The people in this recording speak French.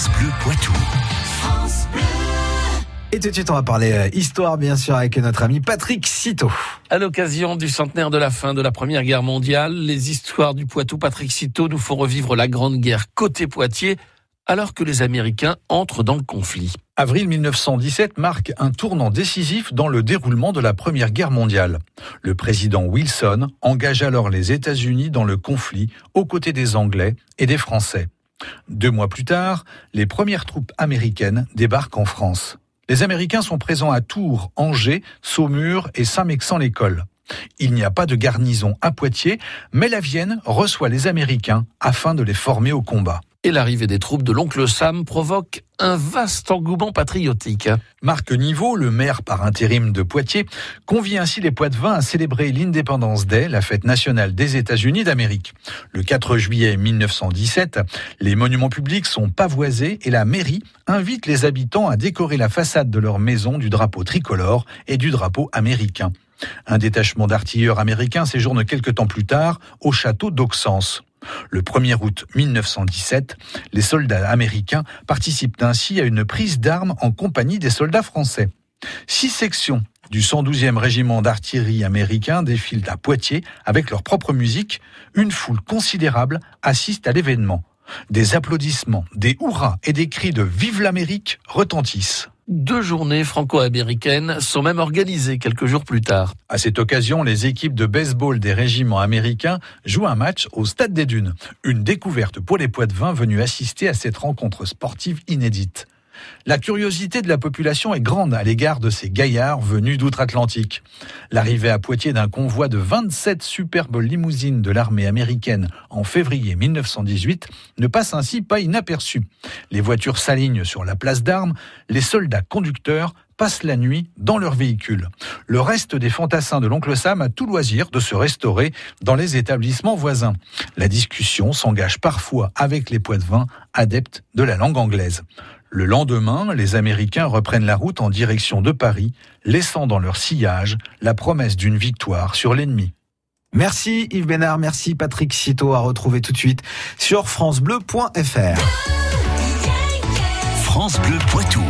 France Bleu Poitou. Et tout de suite, on va parler euh, histoire, bien sûr, avec notre ami Patrick Citeau. À l'occasion du centenaire de la fin de la Première Guerre mondiale, les histoires du Poitou, Patrick Citeau, nous font revivre la Grande Guerre côté Poitiers, alors que les Américains entrent dans le conflit. Avril 1917 marque un tournant décisif dans le déroulement de la Première Guerre mondiale. Le président Wilson engage alors les États-Unis dans le conflit aux côtés des Anglais et des Français. Deux mois plus tard, les premières troupes américaines débarquent en France. Les Américains sont présents à Tours, Angers, Saumur et Saint-Mexan-l'École. Il n'y a pas de garnison à Poitiers, mais la Vienne reçoit les Américains afin de les former au combat et l'arrivée des troupes de l'oncle Sam provoque un vaste engouement patriotique. Marc Niveau, le maire par intérim de Poitiers, convie ainsi les Poitevins à célébrer l'Independence Day, la fête nationale des États-Unis d'Amérique. Le 4 juillet 1917, les monuments publics sont pavoisés et la mairie invite les habitants à décorer la façade de leur maison du drapeau tricolore et du drapeau américain. Un détachement d'artilleurs américains séjourne quelque temps plus tard au château d'Auxence. Le 1er août 1917, les soldats américains participent ainsi à une prise d'armes en compagnie des soldats français. Six sections du 112e régiment d'artillerie américain défilent à Poitiers avec leur propre musique. Une foule considérable assiste à l'événement. Des applaudissements, des hurrahs et des cris de Vive l'Amérique retentissent. Deux journées franco-américaines sont même organisées quelques jours plus tard. À cette occasion, les équipes de baseball des régiments américains jouent un match au Stade des Dunes. Une découverte pour les Poitevins venus assister à cette rencontre sportive inédite. La curiosité de la population est grande à l'égard de ces gaillards venus d'outre-Atlantique. L'arrivée à Poitiers d'un convoi de 27 superbes limousines de l'armée américaine en février 1918 ne passe ainsi pas inaperçue. Les voitures s'alignent sur la place d'armes, les soldats conducteurs passent la nuit dans leurs véhicules. Le reste des fantassins de l'oncle Sam a tout loisir de se restaurer dans les établissements voisins. La discussion s'engage parfois avec les poids-de-vin adeptes de la langue anglaise. Le lendemain, les Américains reprennent la route en direction de Paris, laissant dans leur sillage la promesse d'une victoire sur l'ennemi. Merci Yves Bénard, merci Patrick Citeau à retrouver tout de suite sur francebleu.fr. France Bleu Poitou.